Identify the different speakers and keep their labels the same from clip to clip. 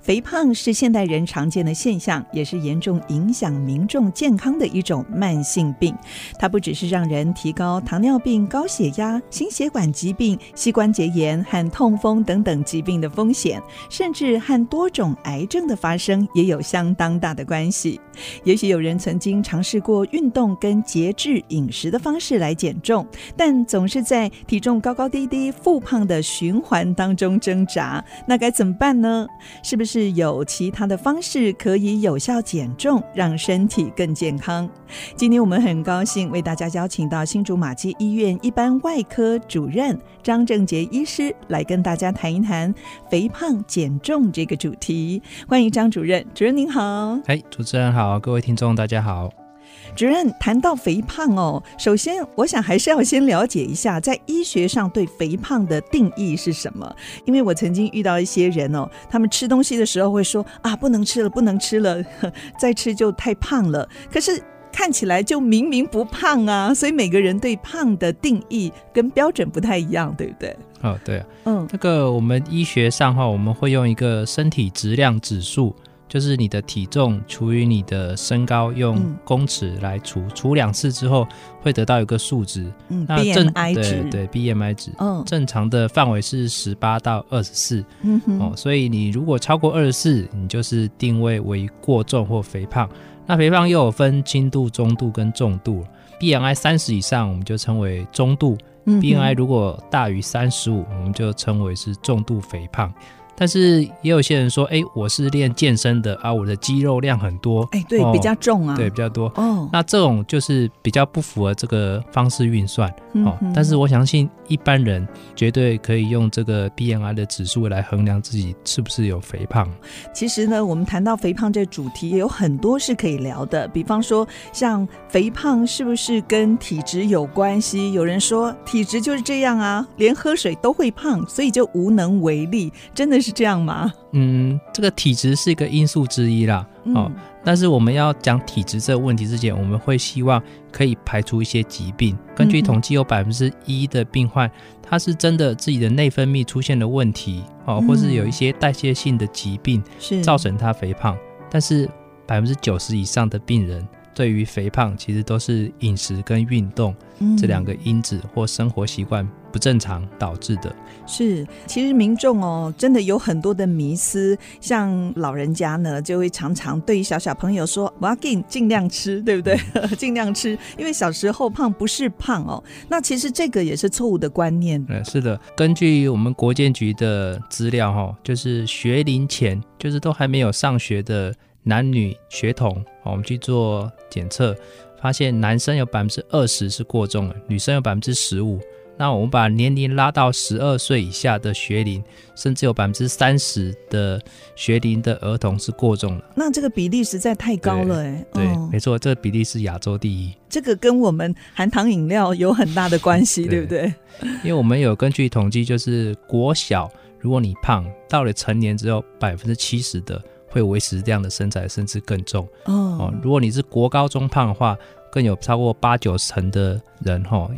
Speaker 1: 肥胖是现代人常见的现象，也是严重影响民众健康的一种慢性病。它不只是让人提高糖尿病、高血压、心血管疾病、膝关节炎和痛风等等疾病的风险，甚至和多种癌症的发生也有相当大的关系。也许有人曾经尝试过运动跟节制饮食的方式来减重，但总是在体重高高低低、复胖的循环当中挣扎，那该怎么办呢？是不是有其他的方式可以有效减重，让身体更健康？今天我们很高兴为大家邀请到新竹马偕医院一般外科主任张正杰医师来跟大家谈一谈肥胖减重这个主题。欢迎张主任，主任您好。
Speaker 2: 哎，主持人好，各位听众大家好。
Speaker 1: 主任谈到肥胖哦，首先我想还是要先了解一下，在医学上对肥胖的定义是什么？因为我曾经遇到一些人哦，他们吃东西的时候会说啊，不能吃了，不能吃了，再吃就太胖了。可是看起来就明明不胖啊，所以每个人对胖的定义跟标准不太一样，对不对？
Speaker 2: 哦，对啊，嗯，那个我们医学上哈，我们会用一个身体质量指数。就是你的体重除以你的身高，用公尺来除，嗯、除两次之后会得到一个数值。
Speaker 1: 嗯，那正 BMI 值
Speaker 2: 对，对 BMI 值。嗯，正常的范围是十八到二十四。嗯哼，哦，所以你如果超过二十四，你就是定位为过重或肥胖。那肥胖又有分轻度、中度跟重度。BMI 三十以上，我们就称为中度。嗯，BMI 如果大于三十五，我们就称为是重度肥胖。但是也有些人说，哎，我是练健身的啊，我的肌肉量很多，
Speaker 1: 哎，对，哦、比较重啊，
Speaker 2: 对，比较多。哦，那这种就是比较不符合这个方式运算。嗯、哦，但是我相信一般人绝对可以用这个 BMI 的指数来衡量自己是不是有肥胖。
Speaker 1: 其实呢，我们谈到肥胖这主题，也有很多是可以聊的。比方说，像肥胖是不是跟体质有关系？有人说体质就是这样啊，连喝水都会胖，所以就无能为力。真的是这样吗？
Speaker 2: 嗯，这个体质是一个因素之一啦。哦。嗯但是我们要讲体质这个问题之前，我们会希望可以排除一些疾病。根据统计，有百分之一的病患，他是真的自己的内分泌出现了问题，哦，或是有一些代谢性的疾病，是造成他肥胖。但是百分之九十以上的病人，对于肥胖，其实都是饮食跟运动这两个因子或生活习惯不正常导致的。
Speaker 1: 是，其实民众哦，真的有很多的迷思，像老人家呢，就会常常对于小小朋友说：“我要给你尽量吃，对不对？尽量吃，因为小时候胖不是胖哦。”那其实这个也是错误的观念。
Speaker 2: 嗯，是的，根据我们国建局的资料哈，就是学龄前，就是都还没有上学的。男女学童，我们去做检测，发现男生有百分之二十是过重了，女生有百分之十五。那我们把年龄拉到十二岁以下的学龄，甚至有百分之三十的学龄的儿童是过重了。
Speaker 1: 那这个比例实在太高了，哎，
Speaker 2: 对，没错，这个比例是亚洲第一。
Speaker 1: 这个跟我们含糖饮料有很大的关系，对，对不对？
Speaker 2: 因为我们有根据统计，就是国小，如果你胖，到了成年之后，百分之七十的。会维持这样的身材，甚至更重哦。如果你是国高中胖的话，更有超过八九成的人哈。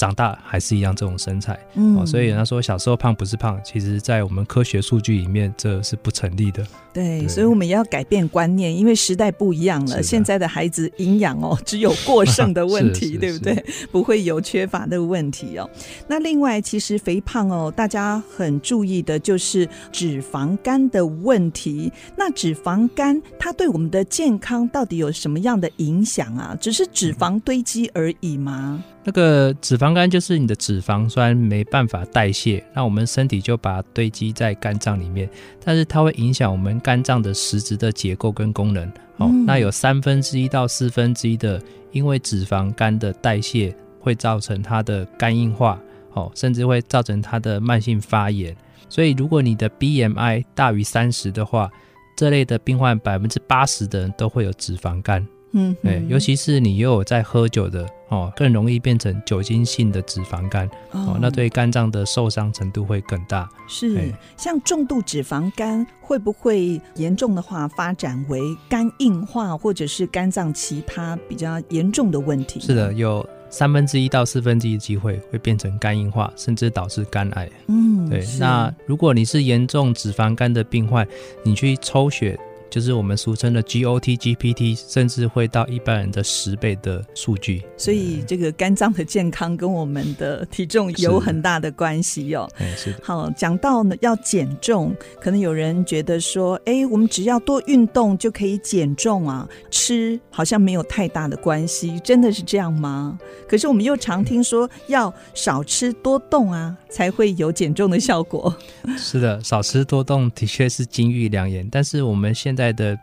Speaker 2: 长大还是一样这种身材，嗯，哦，所以人家说小时候胖不是胖，其实，在我们科学数据里面，这是不成立的。
Speaker 1: 对，对，所以我们也要改变观念，因为时代不一样了。现在的孩子营养哦，只有过剩的问题，对不对？不会有缺乏的问题哦。那另外，其实肥胖哦，大家很注意的就是脂肪肝的问题。那脂肪肝它对我们的健康到底有什么样的影响啊？只是脂肪堆积而已吗？
Speaker 2: 那个脂肪肝就是你的脂肪酸没办法代谢，那我们身体就把它堆积在肝脏里面，但是它会影响我们肝脏的实质的结构跟功能。哦，嗯、那有三分之一到四分之一的，因为脂肪肝的代谢会造成它的肝硬化，哦，甚至会造成它的慢性发炎。所以如果你的 BMI 大于三十的话，这类的病患百分之八十的人都会有脂肪肝。
Speaker 1: 嗯，
Speaker 2: 对，尤其是你又有在喝酒的哦，更容易变成酒精性的脂肪肝哦，那对肝脏的受伤程度会更大。
Speaker 1: 是，像重度脂肪肝会不会严重的话发展为肝硬化，或者是肝脏其他比较严重的问题？
Speaker 2: 是的，有三分之一到四分之一的机会会变成肝硬化，甚至导致肝癌。
Speaker 1: 嗯，
Speaker 2: 对。那如果你是严重脂肪肝的病患，你去抽血。就是我们俗称的 GOT、GPT，甚至会到一般人的十倍的数据。
Speaker 1: 所以，这个肝脏的健康跟我们的体重有很大的关系哦。
Speaker 2: 嗯，是的。
Speaker 1: 好，讲到呢要减重，可能有人觉得说，哎，我们只要多运动就可以减重啊，吃好像没有太大的关系，真的是这样吗？可是我们又常听说要少吃多动啊，才会有减重的效果。
Speaker 2: 是的，少吃多动的确是金玉良言，但是我们现在在的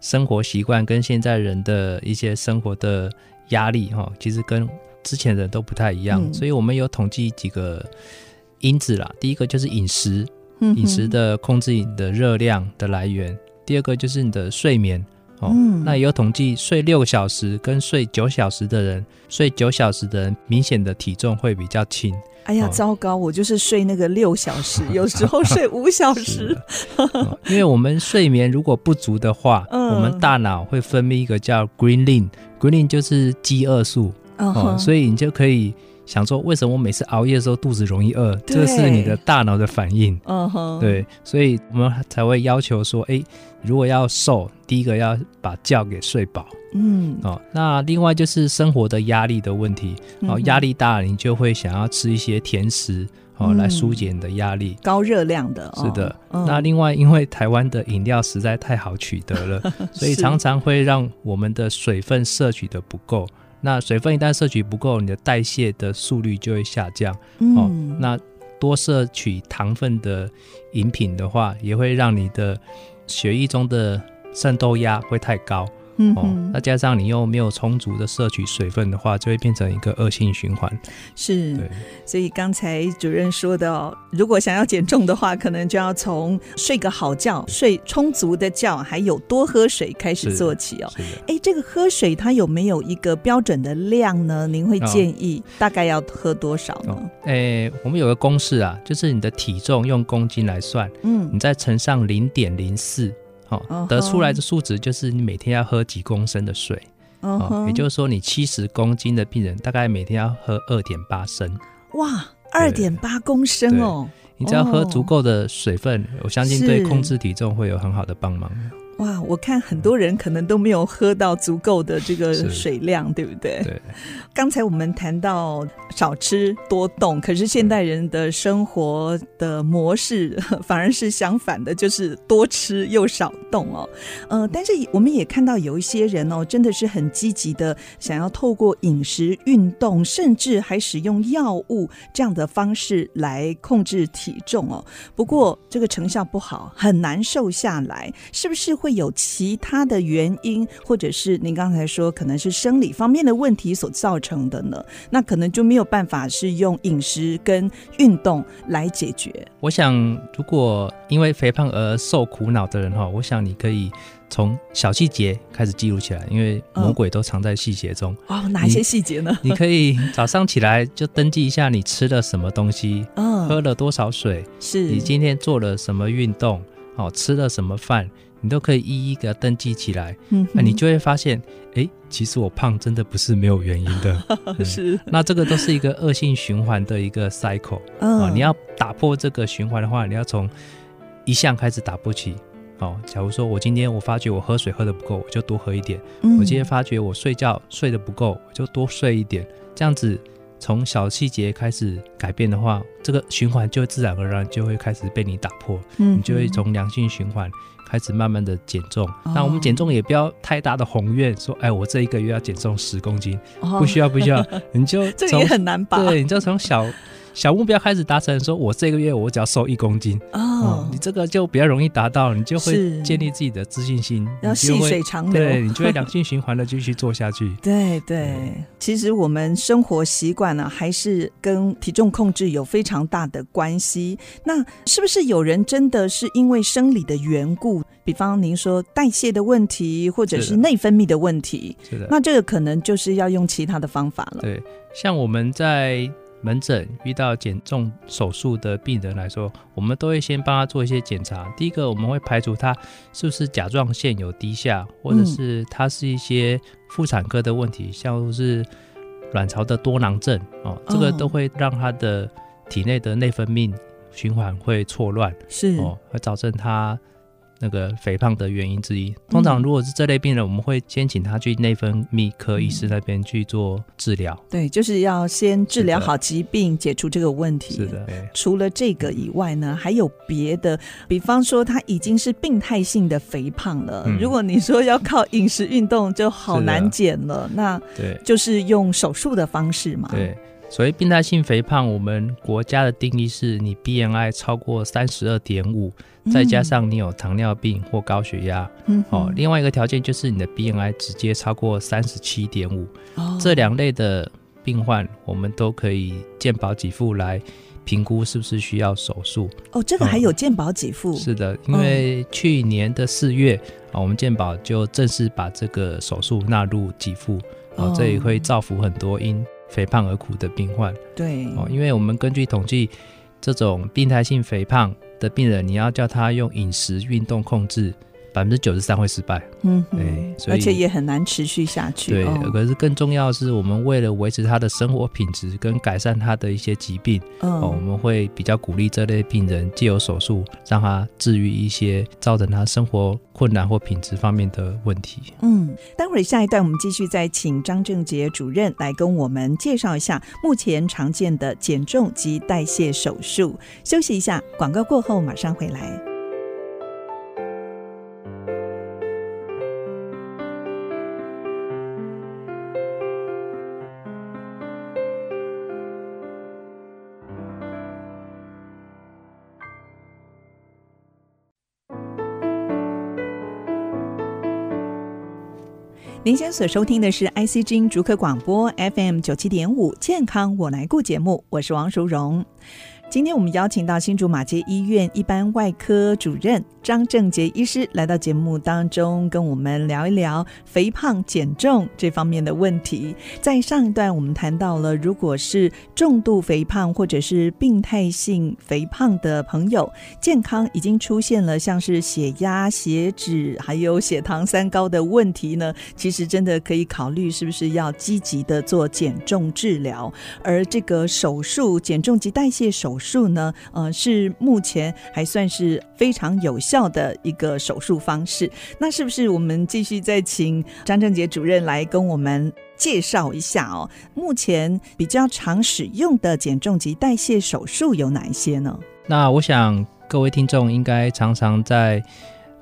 Speaker 2: 生活习惯跟现在人的一些生活的压力哈，其实跟之前的人都不太一样，嗯、所以我们有统计几个因子啦。第一个就是饮食，饮食的控制你的热量的来源；嗯、第二个就是你的睡眠哦。嗯、那也有统计，睡六个小时跟睡九小时的人，睡九小时的人明显的体重会比较轻。
Speaker 1: 哎呀，糟糕！我就是睡那个六小时，有时候睡五小时。
Speaker 2: 因为我们睡眠如果不足的话，嗯、我们大脑会分泌一个叫 ghrelin，ghrelin 就是饥饿素，哦、所以你就可以想说，为什么我每次熬夜的时候肚子容易饿？对这是你的大脑的反应。嗯哼，对，所以我们才会要求说，哎，如果要瘦，第一个要把觉给睡饱。嗯，哦，那另外就是生活的压力的问题，哦，压力大，你就会想要吃一些甜食，哦，来疏解你的压力。
Speaker 1: 高热量的，
Speaker 2: 是的。那另外，因为台湾的饮料实在太好取得了，所以常常会让我们的水分摄取的不够。那水分一旦摄取不够，你的代谢的速率就会下降。哦，那多摄取糖分的饮品的话，也会让你的血液中的渗透压会太高。嗯，哦，那加上你又没有充足的摄取水分的话，就会变成一个恶性循环。
Speaker 1: 是，对。所以刚才主任说的哦，如果想要减重的话，可能就要从睡个好觉、睡充足的觉，还有多喝水开始做起哦。哎，这个喝水它有没有一个标准的量呢？您会建议大概要喝多少呢？
Speaker 2: 哎，我们有个公式啊，就是你的体重用公斤来算，嗯，你再乘上零点零四。哦，得出来的数值就是你每天要喝几公升的水，哦，也就是说你七十公斤的病人大概每天要喝二点八升。
Speaker 1: 哇，二点八公升哦！
Speaker 2: 你只要喝足够的水分，哦，我相信对控制体重会有很好的帮忙。
Speaker 1: 哇，我看很多人可能都没有喝到足够的这个水量，对不对？
Speaker 2: 对。
Speaker 1: 刚才我们谈到少吃多动，可是现代人的生活的模式 反而是相反的，就是多吃又少动哦。呃，但是我们也看到有一些人哦，真的是很积极的想要透过饮食、运动，甚至还使用药物这样的方式来控制体重哦。不过这个成效不好，很难瘦下来，是不是？会有其他的原因，或者是您刚才说可能是生理方面的问题所造成的呢？那可能就没有办法是用饮食跟运动来解决。
Speaker 2: 我想，如果因为肥胖而受苦恼的人哈，我想你可以从小细节开始记录起来，因为魔鬼都藏在细节中。
Speaker 1: 哦，哪一些细节呢？
Speaker 2: 你，你可以早上起来就登记一下你吃了什么东西，嗯，喝了多少水，是你今天做了什么运动，哦，吃了什么饭。你都可以一一给它登记起来，嗯哼，那你就会发现，哎，其实我胖真的不是没有原因的，嗯、
Speaker 1: 是。
Speaker 2: 那这个都是一个恶性循环的一个 cycle，嗯、哦，你要打破这个循环的话，你要从一项开始打破起，哦，假如说我今天我发觉我喝水喝的不够，我就多喝一点；嗯、我今天发觉我睡觉睡得不够，我就多睡一点。这样子从小细节开始改变的话，这个循环就自然而然就会开始被你打破，嗯，你就会从良性循环。开始慢慢的减重，那我们减重也不要太大的宏愿，说，哎，我这一个月要减重十公斤，不需要，不需要，你就
Speaker 1: 这也很难吧？
Speaker 2: 对，你就从小小目标开始达成，说我这个月我只要瘦一公斤哦、嗯，你这个就比较容易达到，你就会建立自己的自信心，
Speaker 1: 要细水长流，
Speaker 2: 对，你就会良性循环的继续做下去。
Speaker 1: 对对，其实我们生活习惯呢，还是跟体重控制有非常大的关系。那是不是有人真的是因为生理的缘故，比方您说代谢的问题，或者是内分泌的问题，
Speaker 2: 是的，
Speaker 1: 那这个可能就是要用其他的方法了。
Speaker 2: 对，像我们在。门诊遇到减重手术的病人来说，我们都会先帮他做一些检查。第一个，我们会排除他是不是甲状腺有低下，或者是他是一些妇产科的问题，像是卵巢的多囊症哦，这个都会让他的体内的内分泌循环会错乱，
Speaker 1: 是
Speaker 2: 哦，会造成他。那个肥胖的原因之一，通常如果是这类病人，嗯、我们会先请他去内分泌科医师那边去做治疗。
Speaker 1: 对，就是要先治疗好疾病，解除这个问题。
Speaker 2: 是的。
Speaker 1: 除了这个以外呢，还有别的，比方说他已经是病态性的肥胖了，嗯、如果你说要靠饮食运动就好难减了，那对，就是用手术的方式嘛。
Speaker 2: 对。所谓病态性肥胖，我们国家的定义是你 BMI 超过三十二点五，再加上你有糖尿病或高血压。嗯，哦，另外一个条件就是你的 BMI 直接超过三十七点五。哦，这两类的病患，我们都可以健保给付来评估是不是需要手术。
Speaker 1: 哦，这个还有健保给付？
Speaker 2: 嗯，是的，因为去年的四月啊，我们健保就正式把这个手术纳入给付。哦，这也会造福很多因肥胖而苦的病患，
Speaker 1: 对
Speaker 2: 哦，因为我们根据统计，这种病态性肥胖的病人，你要叫他用饮食运动控制。百分之九十三会失败，
Speaker 1: 嗯，对，而且也很难持续下去。
Speaker 2: 对，
Speaker 1: 哦、
Speaker 2: 可是更重要的是，我们为了维持他的生活品质跟改善他的一些疾病，嗯、哦，我们会比较鼓励这类病人借由手术让他治愈一些造成他生活困难或品质方面的问题。
Speaker 1: 嗯，待会儿下一段我们继续再请张正杰主任来跟我们介绍一下目前常见的减重及代谢手术。休息一下，广告过后马上回来。您现在所收听的是 IC 之音竹科广播 FM 九七点五健康我来顾节目，我是王淑荣。今天我们邀请到新竹马偕医院一般外科主任张正杰医师来到节目当中，跟我们聊一聊肥胖减重这方面的问题。在上一段我们谈到了，如果是重度肥胖或者是病态性肥胖的朋友，健康已经出现了像是血压、血脂还有血糖三高的问题呢，其实真的可以考虑是不是要积极的做减重治疗。而这个手术减重及代谢手术。术呢，呃，是目前还算是非常有效的一个手术方式。那是不是我们继续再请张正杰主任来跟我们介绍一下哦？目前比较常使用的减重及代谢手术有哪一些呢？
Speaker 2: 那我想各位听众应该常常在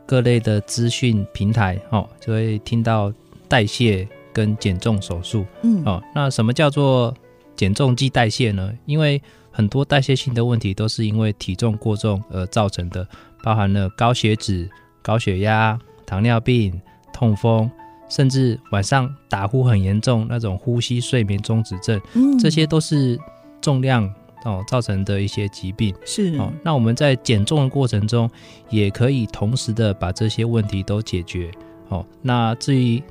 Speaker 2: 各类的资讯平台哦，就会听到代谢跟减重手术。嗯，哦，那什么叫做减重及代谢呢？因为很多代谢性的问题都是因为体重过重而造成的，包含了高血脂、高血压、糖尿病、痛风，甚至晚上打呼很严重那种呼吸睡眠中止症，嗯，这些都是重量哦造成的一些疾病。
Speaker 1: 是
Speaker 2: 哦，那我们在减重的过程中，也可以同时的把这些问题都解决。哦，那至于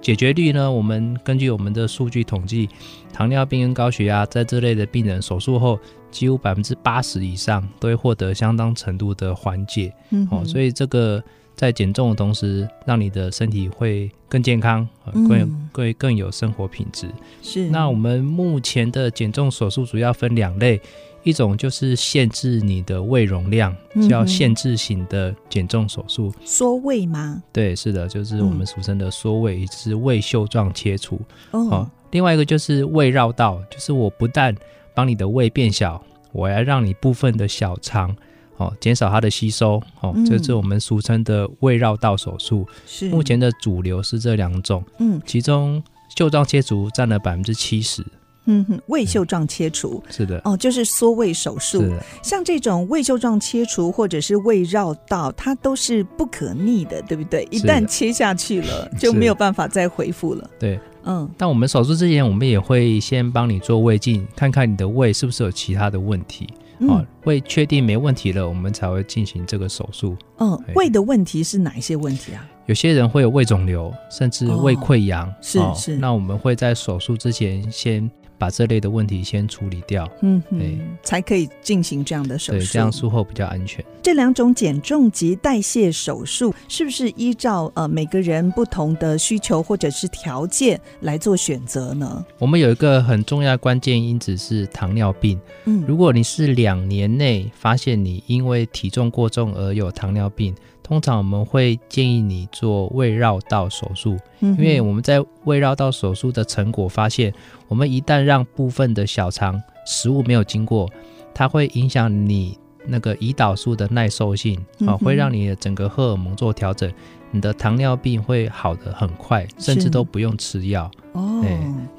Speaker 2: 解决率呢？我们根据我们的数据统计，糖尿病跟高血压在这类的病人手术后，几乎百分之八十以上都会获得相当程度的缓解。嗯，哦，所以这个在减重的同时，让你的身体会更健康，更更更有生活品质。
Speaker 1: 是。
Speaker 2: 那我们目前的减重手术主要分两类。一种就是限制你的胃容量，叫限制型的减重手术。
Speaker 1: 缩胃吗？
Speaker 2: 对，是的，就是我们俗称的缩胃，也就是胃袖状切除。哦，另外一个就是胃绕道，就是我不但帮你的胃变小，我要让你部分的小肠哦减少它的吸收。哦，这是我们俗称的胃绕道手术。是，目前的主流是这两种。嗯，其中袖状切除占了百分之七十。
Speaker 1: 嗯哼，胃袖状切除
Speaker 2: 是的，
Speaker 1: 哦，就是缩胃手术。像这种胃袖状切除或者是胃绕道，它都是不可逆的，对不对？一旦切下去了，就没有办法再恢复了。
Speaker 2: 对，嗯。但我们手术之前，我们也会先帮你做胃镜，看看你的胃是不是有其他的问题。哦，胃确定没问题了，我们才会进行这个手术。
Speaker 1: 嗯，胃的问题是哪一些问题啊？
Speaker 2: 有些人会有胃肿瘤，甚至胃溃疡。哦，
Speaker 1: 是是。
Speaker 2: 那我们会在手术之前先。把这类的问题先处理掉，
Speaker 1: 嗯对，才可以进行这样的手术，
Speaker 2: 对，这样术后比较安全。
Speaker 1: 这两种减重及代谢手术是不是依照呃每个人不同的需求或者是条件来做选择呢？
Speaker 2: 我们有一个很重要的关键因子是糖尿病，嗯，如果你是两年内发现你因为体重过重而有糖尿病。通常我们会建议你做胃绕道手术，因为我们在胃绕道手术的成果发现，我们一旦让部分的小肠食物没有经过，它会影响你那个胰岛素的耐受性，啊，会让你的整个荷尔蒙做调整，你的糖尿病会好的很快，甚至都不用吃药。哦，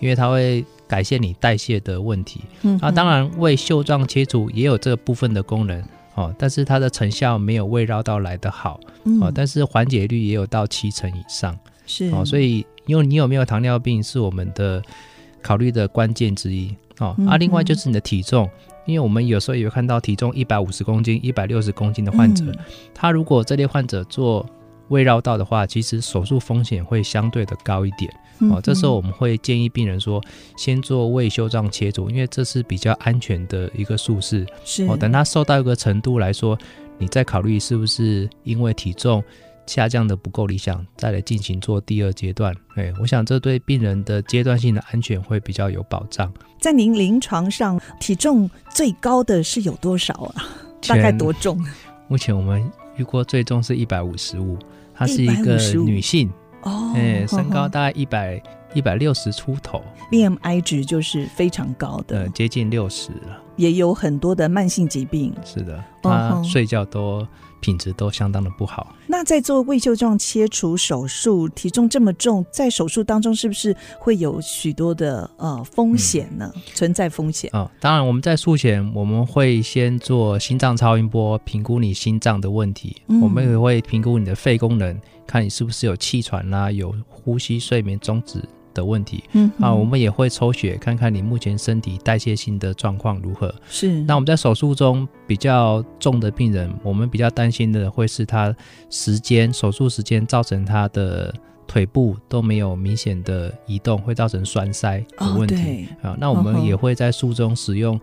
Speaker 2: 因为它会改善你代谢的问题。啊，当然胃袖状切除也有这个部分的功能。哦，但是它的成效没有胃绕道来的好，哦，但是缓解率也有到七成以上，是。哦，所以因为你有没有糖尿病是我们的考虑的关键之一，哦，啊，另外就是你的体重，因为我们有时候也会看到体重一百五十公斤、一百六十公斤的患者，他如果这类患者做胃绕道的话，其实手术风险会相对的高一点。哦，这时候我们会建议病人说，先做胃袖状切除，因为这是比较安全的一个术式。是哦，等他瘦到一个程度来说，你再考虑是不是因为体重下降的不够理想，再来进行做第二阶段。哎，我想这对病人的阶段性的安全会比较有保障。
Speaker 1: 在您临床上，体重最高的是有多少啊？大概多重？
Speaker 2: 目前我们遇过最重是一百五十五，她是一个女性。哦，哎，身高大概一百一百六十出头
Speaker 1: ，BMI 值就是非常高的，
Speaker 2: 呃，接近六十了，
Speaker 1: 也有很多的慢性疾病。
Speaker 2: 是的，她睡觉都。品质都相当的不好。
Speaker 1: 那在做胃袖状切除手术，体重这么重，在手术当中是不是会有许多的呃风险呢？嗯、存在风险
Speaker 2: 啊、哦？当然，我们在术前我们会先做心脏超音波，评估你心脏的问题。嗯、我们也会评估你的肺功能，看你是不是有气喘啦、啊，有呼吸睡眠中止。的问题，嗯啊，我们也会抽血看看你目前身体代谢性的状况如何。是，那我们在手术中比较重的病人，我们比较担心的会是他时间手术时间造成他的腿部都没有明显的移动，会造成栓塞的问题。啊、哦，那我们也会在术中使用。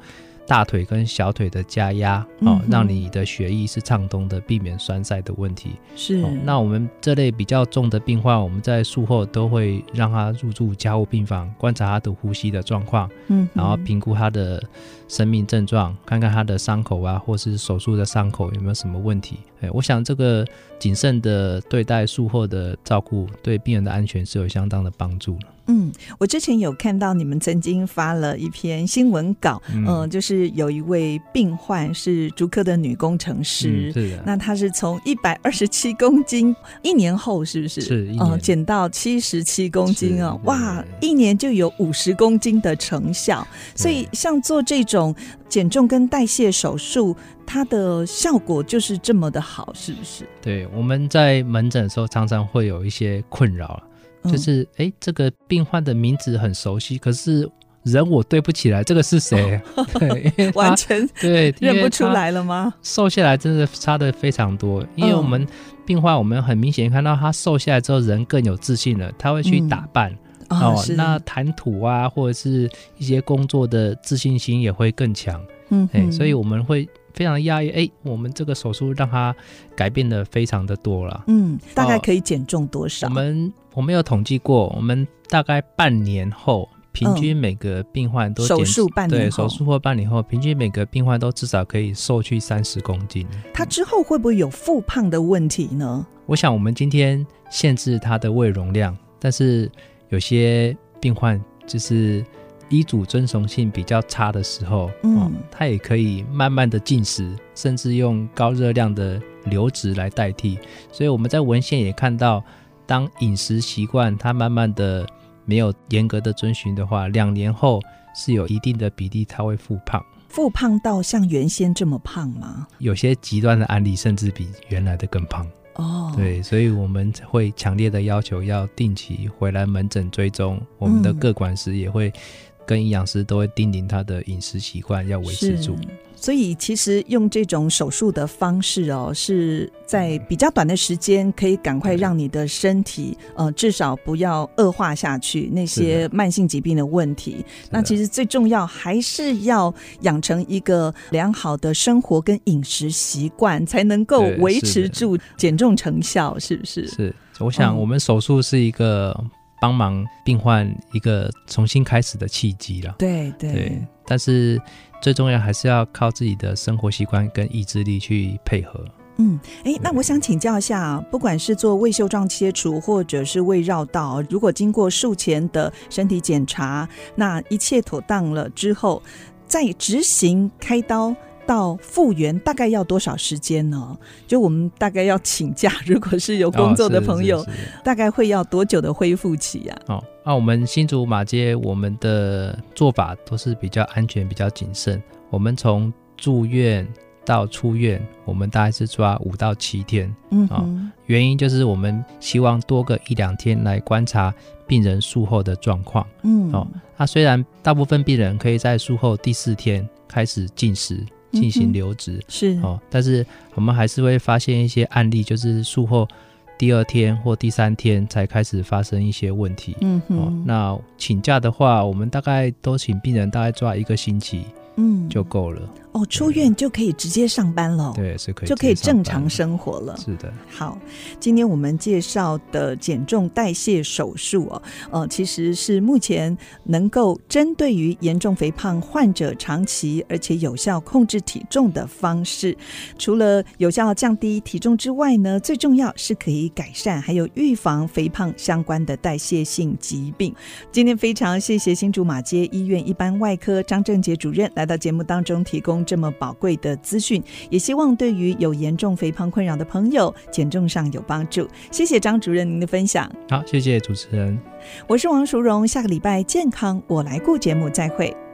Speaker 2: 大腿跟小腿的加压，哦，让你的血液是畅通的，避免栓塞的问题。是、哦，那我们这类比较重的病患，我们在术后都会让他入住加护病房，观察他的呼吸的状况，嗯，然后评估他的生命症状，看看他的伤口啊，或是手术的伤口有没有什么问题。哎，我想这个谨慎的对待术后的照顾，对病人的安全是有相当的帮助。
Speaker 1: 嗯，我之前有看到你们曾经发了一篇新闻稿，嗯、呃，就是有一位病患是竹科的女工程师，是、的、那她是从一百二十七公斤，一年后是不是？是，呃，减到七十七公斤啊，哇，一年就有五十公斤的成效，所以像做这种减重跟代谢手术，它的效果就是这么的好，是不是？
Speaker 2: 对，我们在门诊的时候常常会有一些困扰。就是哎、欸，这个病患的名字很熟悉，可是人我对不起来，这个是谁？哦、对，
Speaker 1: 完全对认不出来了吗？
Speaker 2: 瘦下来真的差的非常多，因为我们病患，我们很明显看到他瘦下来之后人更有自信了，他会去打扮、嗯、哦，哦那谈吐啊，或者是一些工作的自信心也会更强。嗯，哎，所以我们会。非常压抑，哎，我们这个手术让他改变的非常的多了。
Speaker 1: 嗯，大概可以减重多少？
Speaker 2: 我们我没有统计过，我们大概半年后，平均每个病患都
Speaker 1: 手术半年后，
Speaker 2: 对，手术或半年后，平均每个病患都至少可以瘦去三十公斤。
Speaker 1: 他之后会不会有复胖的问题呢？
Speaker 2: 我想我们今天限制他的胃容量，但是有些病患就是。医嘱遵从性比较差的时候，嗯，他也可以慢慢的进食，甚至用高热量的流质来代替。所以我们在文献也看到，当饮食习惯他慢慢的没有严格的遵循的话，两年后是有一定的比例它会复胖。
Speaker 1: 复胖到像原先这么胖吗？
Speaker 2: 有些极端的案例甚至比原来的更胖。
Speaker 1: 哦，
Speaker 2: 对，所以我们会强烈的要求要定期回来门诊追踪，我们的各管师也会跟营养师都会叮咛他的饮食习惯要维持住。
Speaker 1: 所以其实用这种手术的方式哦，是在比较短的时间可以赶快让你的身体呃至少不要恶化下去那些慢性疾病的问题。那其实最重要还是要养成一个良好的生活跟饮食习惯，才能够维持住减重成效，是不是？
Speaker 2: 是，我想我们手术是一个帮忙病患一个重新开始的契机了。
Speaker 1: 对对，
Speaker 2: 对，但是。最重要还是要靠自己的生活习惯跟意志力去配合。
Speaker 1: 嗯，哎，那我想请教一下，不管是做胃袖状切除或者是胃绕道，如果经过术前的身体检查，那一切妥当了之后，再执行开刀。到复原大概要多少时间呢？就我们大概要请假，如果是有工作的朋友，哦、大概会要多久的恢复期啊？
Speaker 2: 哦，那、啊、我们新竹马街我们的做法都是比较安全、比较谨慎。我们从住院到出院，我们大概是抓五到七天。嗯，啊、哦，原因就是我们希望多个一两天来观察病人术后的状况。嗯，哦，那、啊、虽然大部分病人可以在术后第四天开始进食。进行留职、嗯、
Speaker 1: 是
Speaker 2: 哦，但是我们还是会发现一些案例，就是术后第二天或第三天才开始发生一些问题。嗯哼哦，那请假的话，我们大概都请病人大概抓一个星期，嗯，就够了。
Speaker 1: 哦，出院就可以直接上班了，
Speaker 2: 对，是可以，
Speaker 1: 就可以正常生活了。
Speaker 2: 是的，
Speaker 1: 好，今天我们介绍的减重代谢手术哦，呃，其实是目前能够针对于严重肥胖患者长期而且有效控制体重的方式。除了有效降低体重之外呢，最重要是可以改善还有预防肥胖相关的代谢性疾病。今天非常谢谢新竹马街医院一般外科张正杰主任来到节目当中提供。这么宝贵的资讯，也希望对于有严重肥胖困扰的朋友，减重上有帮助。谢谢张主任您的分享。
Speaker 2: 好，谢谢主持人。
Speaker 1: 我是王淑荣，下个礼拜健康我来顾节目再会。